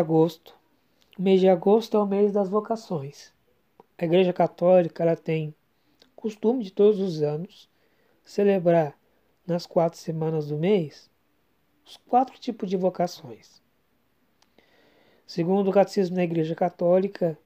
agosto. O mês de agosto é o mês das vocações. A Igreja Católica ela tem costume de todos os anos celebrar nas quatro semanas do mês os quatro tipos de vocações. Segundo o Catecismo da Igreja Católica,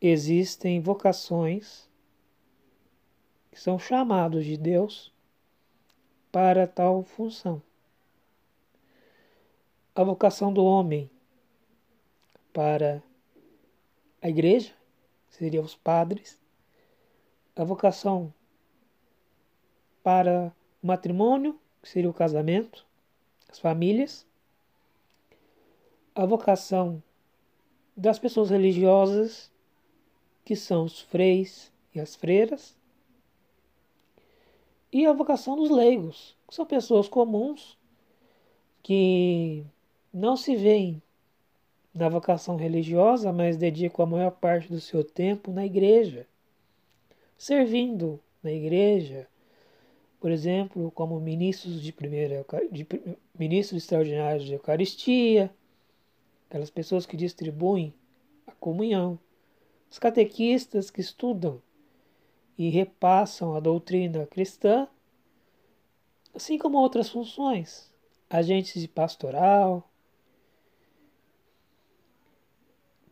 existem vocações que são chamados de Deus para tal função. A vocação do homem para a igreja, seria os padres, a vocação para o matrimônio, que seria o casamento, as famílias, a vocação das pessoas religiosas, que são os freis e as freiras, e a vocação dos leigos, que são pessoas comuns que não se veem na vocação religiosa, mas dedicam a maior parte do seu tempo na igreja, servindo na igreja, por exemplo, como ministros de primeira de, ministros extraordinários de Eucaristia, aquelas pessoas que distribuem a comunhão, os catequistas que estudam e repassam a doutrina cristã, assim como outras funções, agentes de pastoral,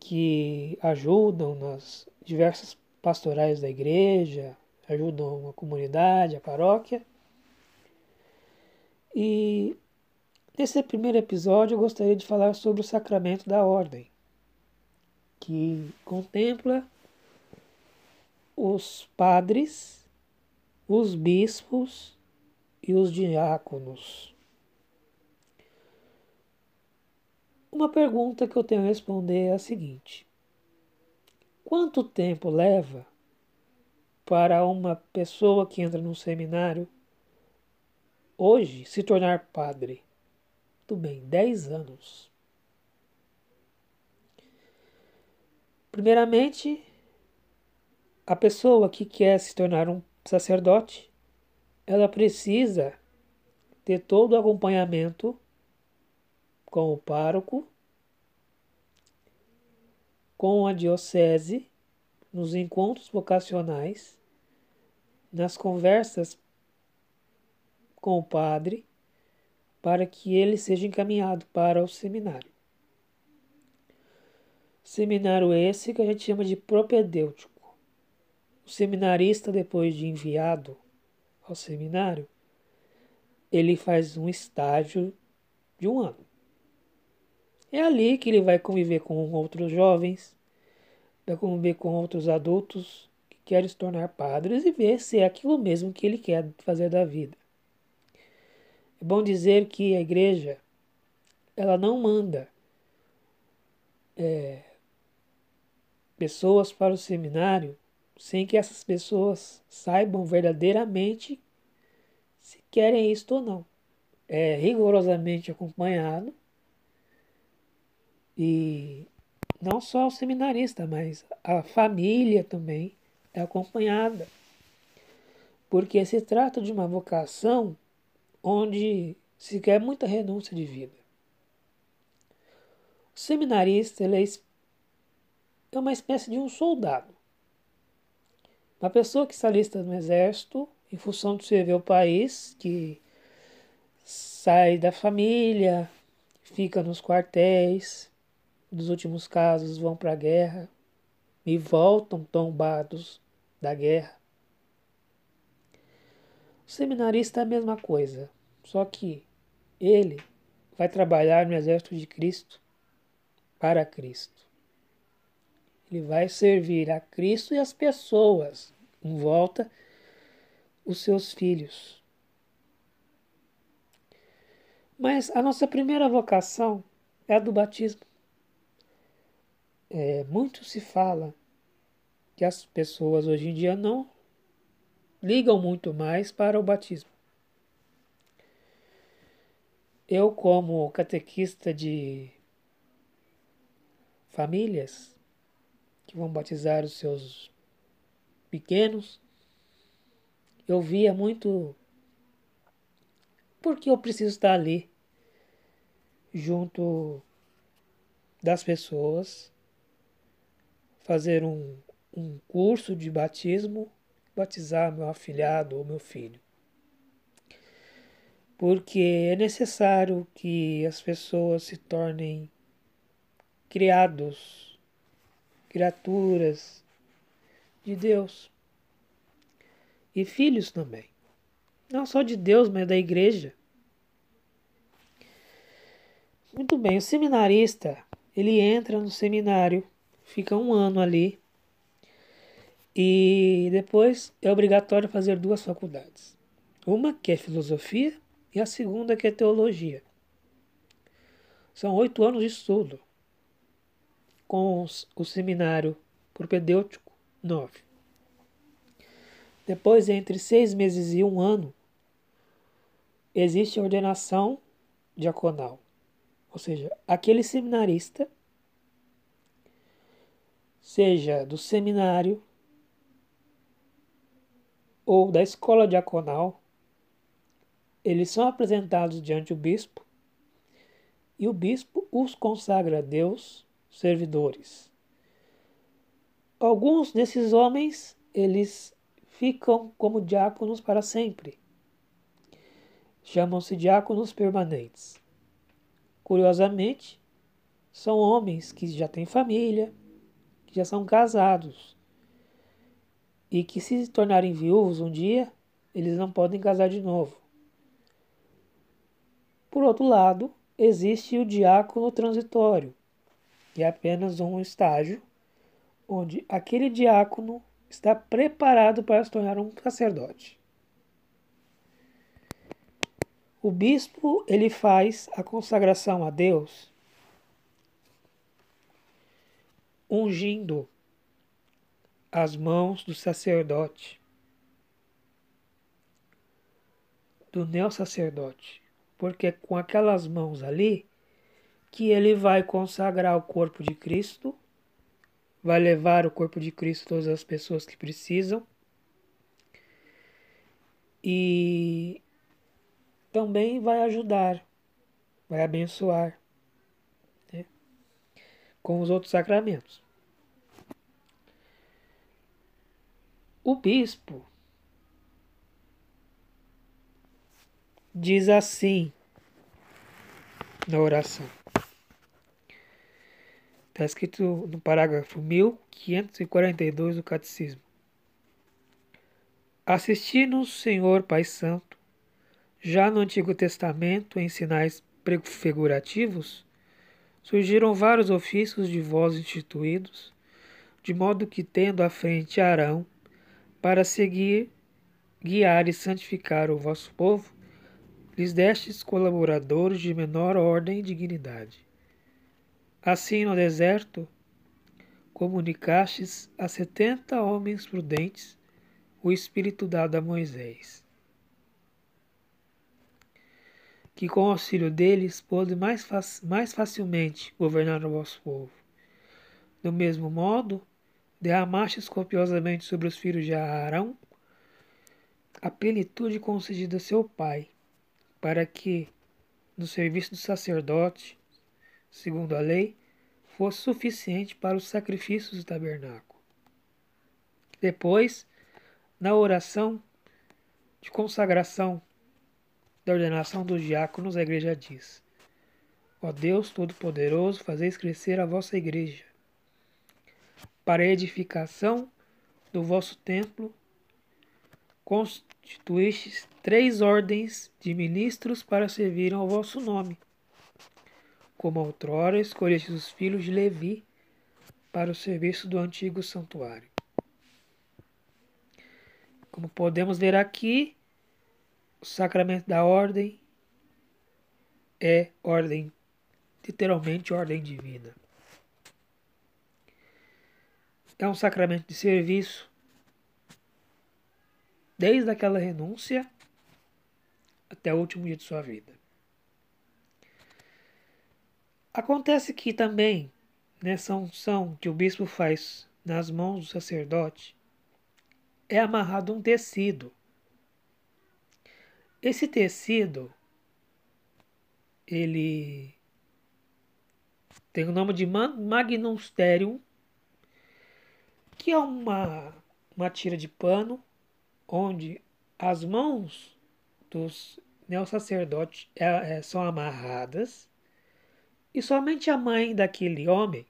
que ajudam nas diversas pastorais da igreja, ajudam a comunidade, a paróquia. E nesse primeiro episódio eu gostaria de falar sobre o sacramento da ordem, que contempla os padres, os bispos e os diáconos. Uma pergunta que eu tenho a responder é a seguinte: Quanto tempo leva para uma pessoa que entra num seminário hoje se tornar padre? Tudo bem, 10 anos. Primeiramente, a pessoa que quer se tornar um sacerdote, ela precisa ter todo o acompanhamento com o pároco, com a diocese, nos encontros vocacionais, nas conversas com o padre, para que ele seja encaminhado para o seminário. Seminário esse que a gente chama de propedêutico. O seminarista, depois de enviado ao seminário, ele faz um estágio de um ano. É ali que ele vai conviver com outros jovens, vai conviver com outros adultos que querem se tornar padres e ver se é aquilo mesmo que ele quer fazer da vida. É bom dizer que a igreja ela não manda é, pessoas para o seminário sem que essas pessoas saibam verdadeiramente se querem isto ou não. É rigorosamente acompanhado e não só o seminarista, mas a família também é acompanhada. Porque se trata de uma vocação onde se quer muita renúncia de vida. O seminarista ele é, é uma espécie de um soldado. Uma pessoa que está lista no exército em função de servir o país, que sai da família, fica nos quartéis, dos últimos casos vão para a guerra e voltam tombados da guerra. O seminarista é a mesma coisa, só que ele vai trabalhar no exército de Cristo para Cristo. Ele vai servir a Cristo e as pessoas em volta, os seus filhos. Mas a nossa primeira vocação é a do batismo é, muito se fala que as pessoas hoje em dia não ligam muito mais para o batismo. Eu, como catequista de famílias que vão batizar os seus pequenos, eu via muito porque eu preciso estar ali. junto das pessoas, fazer um, um curso de batismo, batizar meu afilhado ou meu filho. Porque é necessário que as pessoas se tornem criados, criaturas de Deus e filhos também. Não só de Deus, mas da igreja. Muito bem, o seminarista, ele entra no seminário, fica um ano ali e depois é obrigatório fazer duas faculdades. Uma que é filosofia e a segunda que é teologia. São oito anos de estudo, com o seminário propedêutico, nove. Depois, entre seis meses e um ano, existe a ordenação diaconal. Ou seja, aquele seminarista, seja do seminário ou da escola diaconal, eles são apresentados diante do bispo e o bispo os consagra a Deus, servidores. Alguns desses homens, eles ficam como diáconos para sempre. Chamam-se diáconos permanentes. Curiosamente, são homens que já têm família, que já são casados e que, se tornarem viúvos um dia, eles não podem casar de novo. Por outro lado, existe o diácono transitório, que é apenas um estágio onde aquele diácono está preparado para se tornar um sacerdote. O bispo ele faz a consagração a Deus ungindo as mãos do sacerdote, do neo-sacerdote, porque é com aquelas mãos ali que ele vai consagrar o corpo de Cristo, vai levar o corpo de Cristo todas as pessoas que precisam. E também vai ajudar, vai abençoar com os outros sacramentos. O bispo diz assim na oração. Está escrito no parágrafo 1542 do Catecismo. Assisti-nos, Senhor Pai Santo, já no Antigo Testamento, em sinais prefigurativos, surgiram vários ofícios de vós instituídos, de modo que, tendo à frente Arão, para seguir, guiar e santificar o vosso povo, lhes destes colaboradores de menor ordem e dignidade. Assim, no deserto, comunicastes a setenta homens prudentes o Espírito dado a Moisés que com o auxílio deles pôde mais, fac mais facilmente governar o vosso povo. Do mesmo modo, derramastes copiosamente sobre os filhos de Arão a plenitude concedida a seu pai, para que, no serviço do sacerdote, segundo a lei, fosse suficiente para os sacrifícios do tabernáculo. Depois, na oração de consagração da ordenação dos diáconos, a igreja diz: Ó Deus Todo-Poderoso, fazeis crescer a vossa igreja, para a edificação do vosso templo, constituístes três ordens de ministros para servirem ao vosso nome. Como outrora escolhestes os filhos de Levi para o serviço do antigo santuário. Como podemos ver aqui, o sacramento da ordem é ordem, literalmente ordem divina. É um sacramento de serviço, desde aquela renúncia até o último dia de sua vida. Acontece que também, nessa unção que o bispo faz nas mãos do sacerdote, é amarrado um tecido esse tecido, ele tem o nome de Magnum Sterium, que é uma, uma tira de pano onde as mãos dos neossacerdotes é, é, são amarradas e somente a mãe daquele homem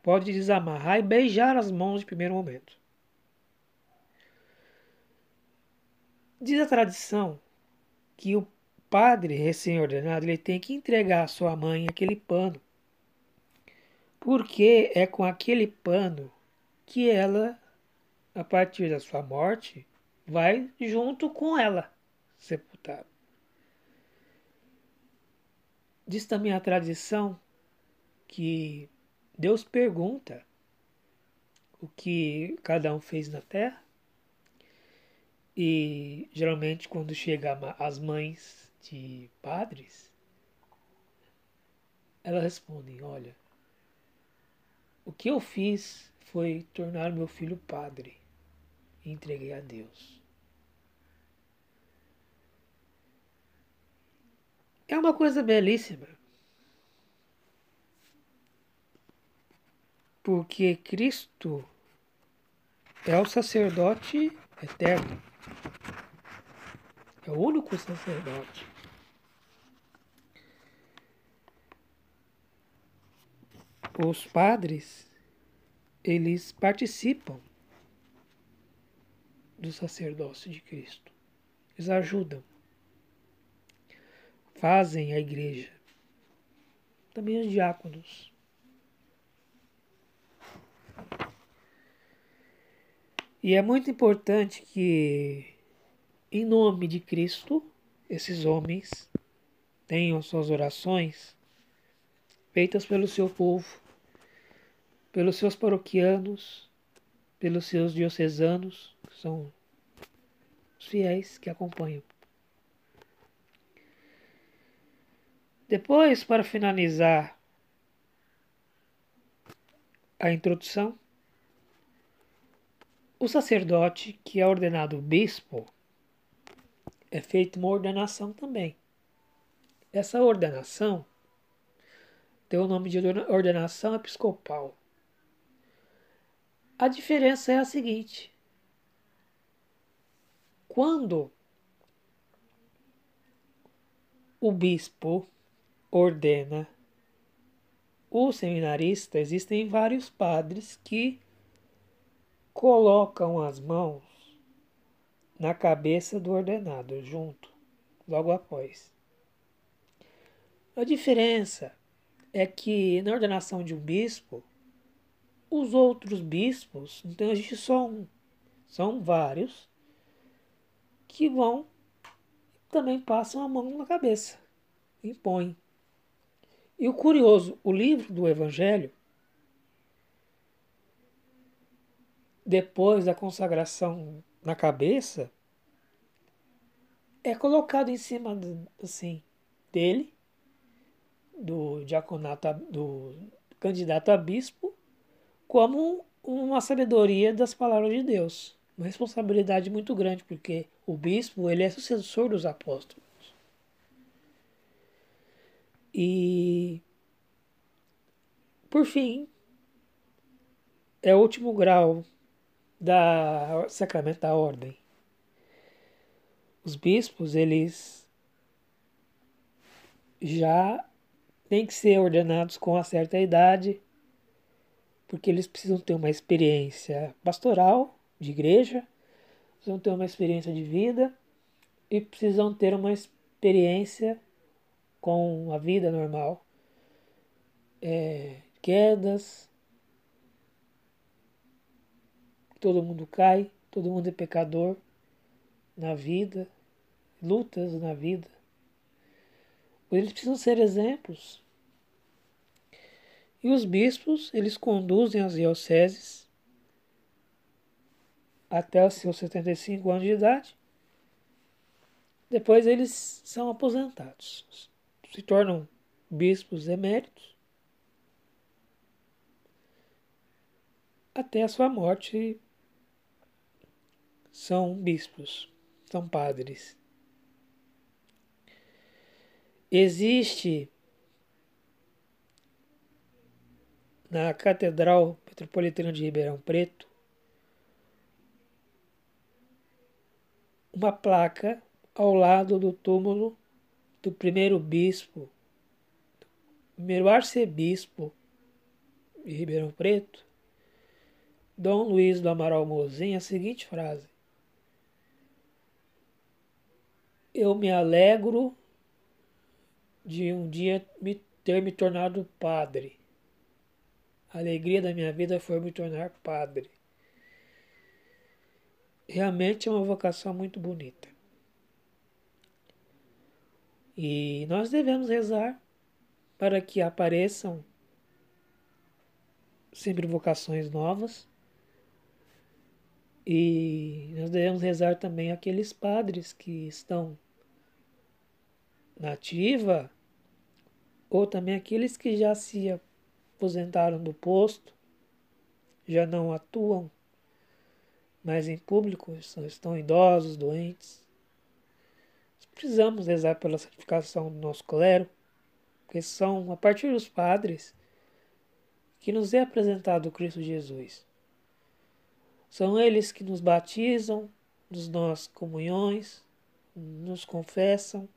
pode desamarrar e beijar as mãos de primeiro momento. Diz a tradição que o padre recém-ordenado ele tem que entregar à sua mãe aquele pano, porque é com aquele pano que ela, a partir da sua morte, vai junto com ela sepultada. Diz também a tradição que Deus pergunta o que cada um fez na terra e geralmente quando chega as mães de padres, elas respondem, olha, o que eu fiz foi tornar meu filho padre e entreguei a Deus. É uma coisa belíssima. Porque Cristo é o sacerdote eterno. É o único sacerdote. Os padres, eles participam do sacerdócio de Cristo. Eles ajudam. Fazem a igreja. Também os diáconos. E é muito importante que em nome de Cristo, esses homens tenham suas orações feitas pelo seu povo, pelos seus paroquianos, pelos seus diocesanos, que são os fiéis que acompanham. Depois, para finalizar a introdução, o sacerdote que é ordenado bispo é feita uma ordenação também. Essa ordenação tem o nome de ordenação episcopal. A diferença é a seguinte: quando o bispo ordena o seminarista, existem vários padres que colocam as mãos na cabeça do ordenado, junto, logo após. A diferença é que na ordenação de um bispo, os outros bispos, então existe só um, são vários, que vão também passam a mão na cabeça, impõem. E o curioso, o livro do Evangelho, depois da consagração na cabeça é colocado em cima assim dele do diaconato do candidato a bispo como uma sabedoria das palavras de Deus. Uma responsabilidade muito grande porque o bispo ele é sucessor dos apóstolos. E por fim é o último grau da sacramento da ordem. Os bispos, eles já têm que ser ordenados com uma certa idade, porque eles precisam ter uma experiência pastoral de igreja, precisam ter uma experiência de vida e precisam ter uma experiência com a vida normal. É, quedas, todo mundo cai, todo mundo é pecador na vida, lutas na vida. Eles precisam ser exemplos. E os bispos, eles conduzem as dioceses até os seus 75 anos de idade. Depois eles são aposentados, se tornam bispos eméritos até a sua morte são bispos, são padres. Existe na Catedral Metropolitana de Ribeirão Preto uma placa ao lado do túmulo do primeiro bispo, primeiro arcebispo de Ribeirão Preto, Dom Luiz do Amaral Mozinho, a seguinte frase: Eu me alegro de um dia me ter me tornado padre. A alegria da minha vida foi me tornar padre. Realmente é uma vocação muito bonita. E nós devemos rezar para que apareçam sempre vocações novas. E nós devemos rezar também aqueles padres que estão na ativa, ou também aqueles que já se aposentaram do posto, já não atuam mais em público, estão idosos, doentes. Precisamos rezar pela santificação do nosso clero, porque são a partir dos padres que nos é apresentado Cristo Jesus. São eles que nos batizam, nos nossas comunhões, nos confessam,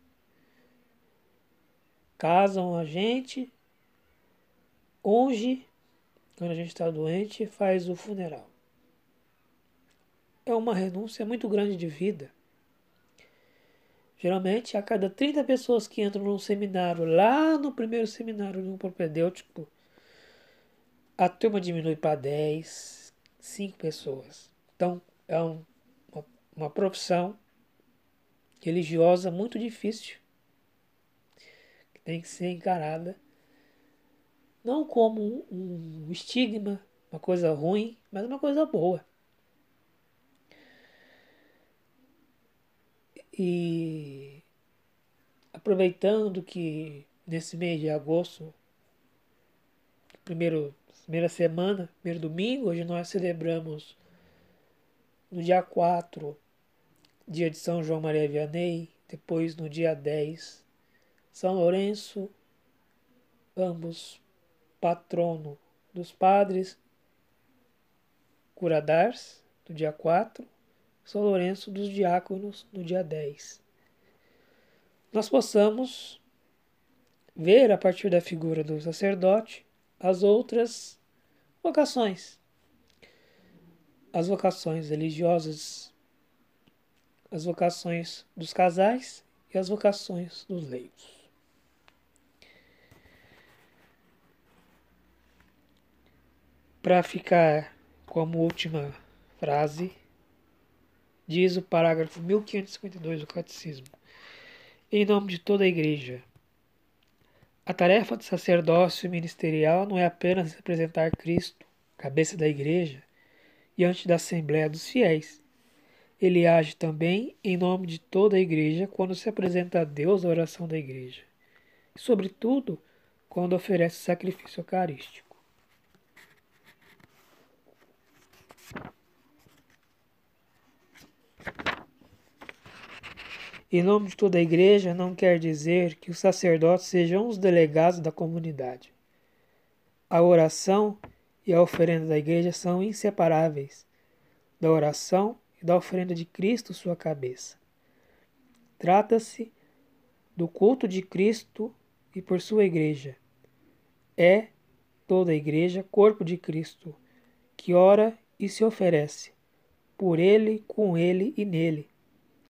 casam a gente, unge quando a gente está doente faz o funeral. É uma renúncia muito grande de vida. Geralmente, a cada 30 pessoas que entram num seminário, lá no primeiro seminário um propedêutico, a turma diminui para 10, 5 pessoas. Então, é um, uma, uma profissão religiosa muito difícil, tem que ser encarada não como um, um estigma, uma coisa ruim, mas uma coisa boa. E aproveitando que nesse mês de agosto, primeiro, primeira semana, primeiro domingo, hoje nós celebramos no dia 4, dia de São João Maria Vianney, depois no dia 10, São Lourenço, ambos patrono dos padres, Curadars, no dia 4, são Lourenço dos Diáconos no dia 10. Nós possamos ver a partir da figura do sacerdote as outras vocações. As vocações religiosas, as vocações dos casais e as vocações dos leigos. Para ficar como última frase, diz o parágrafo 1552 do Catecismo. Em nome de toda a Igreja, a tarefa do sacerdócio ministerial não é apenas representar Cristo, cabeça da Igreja, diante da Assembleia dos Fiéis. Ele age também em nome de toda a Igreja quando se apresenta a Deus a oração da Igreja, e, sobretudo, quando oferece sacrifício eucarístico. Em nome de toda a igreja não quer dizer que os sacerdotes sejam os delegados da comunidade. A oração e a oferenda da igreja são inseparáveis da oração e da oferenda de Cristo, sua cabeça. Trata-se do culto de Cristo e por sua igreja. É toda a igreja corpo de Cristo, que ora e se oferece, por ele, com ele e nele